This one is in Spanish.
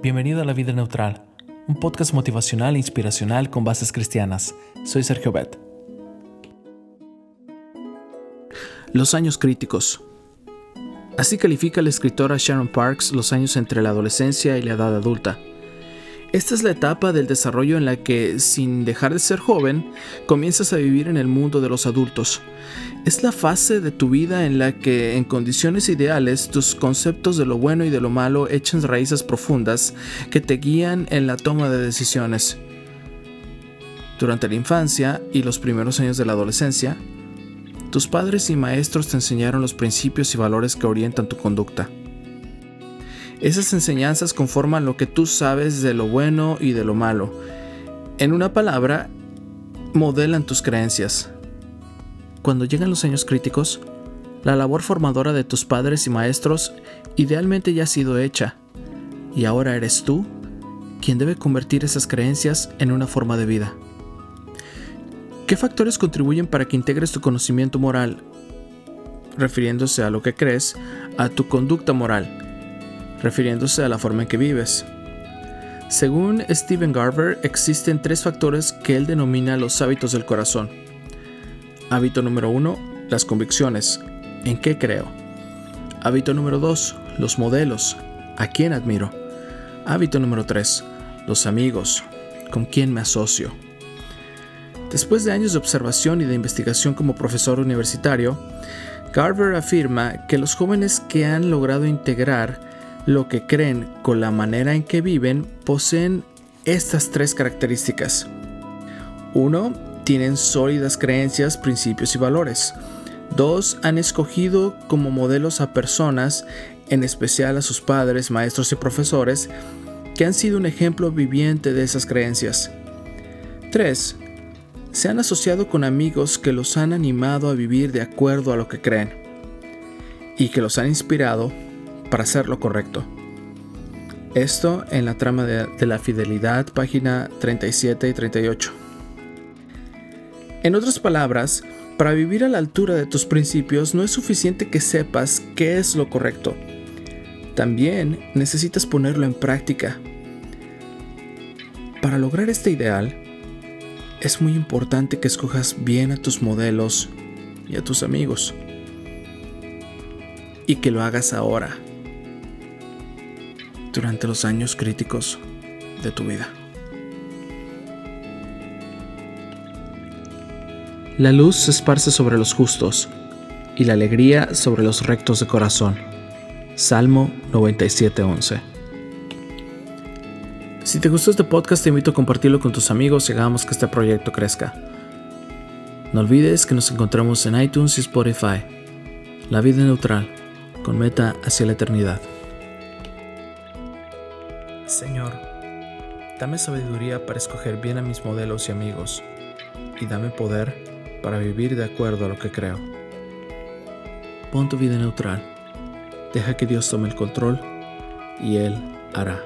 Bienvenido a La Vida Neutral, un podcast motivacional e inspiracional con bases cristianas. Soy Sergio Bet. Los años críticos. Así califica la escritora Sharon Parks los años entre la adolescencia y la edad adulta. Esta es la etapa del desarrollo en la que, sin dejar de ser joven, comienzas a vivir en el mundo de los adultos. Es la fase de tu vida en la que, en condiciones ideales, tus conceptos de lo bueno y de lo malo echan raíces profundas que te guían en la toma de decisiones. Durante la infancia y los primeros años de la adolescencia, tus padres y maestros te enseñaron los principios y valores que orientan tu conducta. Esas enseñanzas conforman lo que tú sabes de lo bueno y de lo malo. En una palabra, modelan tus creencias. Cuando llegan los años críticos, la labor formadora de tus padres y maestros idealmente ya ha sido hecha, y ahora eres tú quien debe convertir esas creencias en una forma de vida. ¿Qué factores contribuyen para que integres tu conocimiento moral, refiriéndose a lo que crees, a tu conducta moral? Refiriéndose a la forma en que vives. Según Stephen Garver, existen tres factores que él denomina los hábitos del corazón. Hábito número uno, las convicciones. ¿En qué creo? Hábito número dos, los modelos. ¿A quién admiro? Hábito número tres, los amigos. ¿Con quién me asocio? Después de años de observación y de investigación como profesor universitario, Garver afirma que los jóvenes que han logrado integrar lo que creen con la manera en que viven poseen estas tres características. 1. Tienen sólidas creencias, principios y valores. 2. Han escogido como modelos a personas, en especial a sus padres, maestros y profesores, que han sido un ejemplo viviente de esas creencias. 3. Se han asociado con amigos que los han animado a vivir de acuerdo a lo que creen y que los han inspirado para hacer lo correcto. Esto en la trama de, la fidelidad, página 37 y 38. En otras palabras, para vivir a la altura de tus principios no es suficiente que sepas qué es lo correcto. También necesitas ponerlo en práctica. Para lograr este ideal, es muy importante que escojas bien a tus modelos y a tus amigos. Y que lo hagas ahora durante los años críticos de tu vida. La luz se esparce sobre los justos y la alegría sobre los rectos de corazón. Salmo 97:11. Si te gustó este podcast te invito a compartirlo con tus amigos y hagamos que este proyecto crezca. No olvides que nos encontramos en iTunes y Spotify. La vida neutral, con meta hacia la eternidad. Señor, dame sabiduría para escoger bien a mis modelos y amigos, y dame poder para vivir de acuerdo a lo que creo. Pon tu vida neutral, deja que Dios tome el control, y Él hará.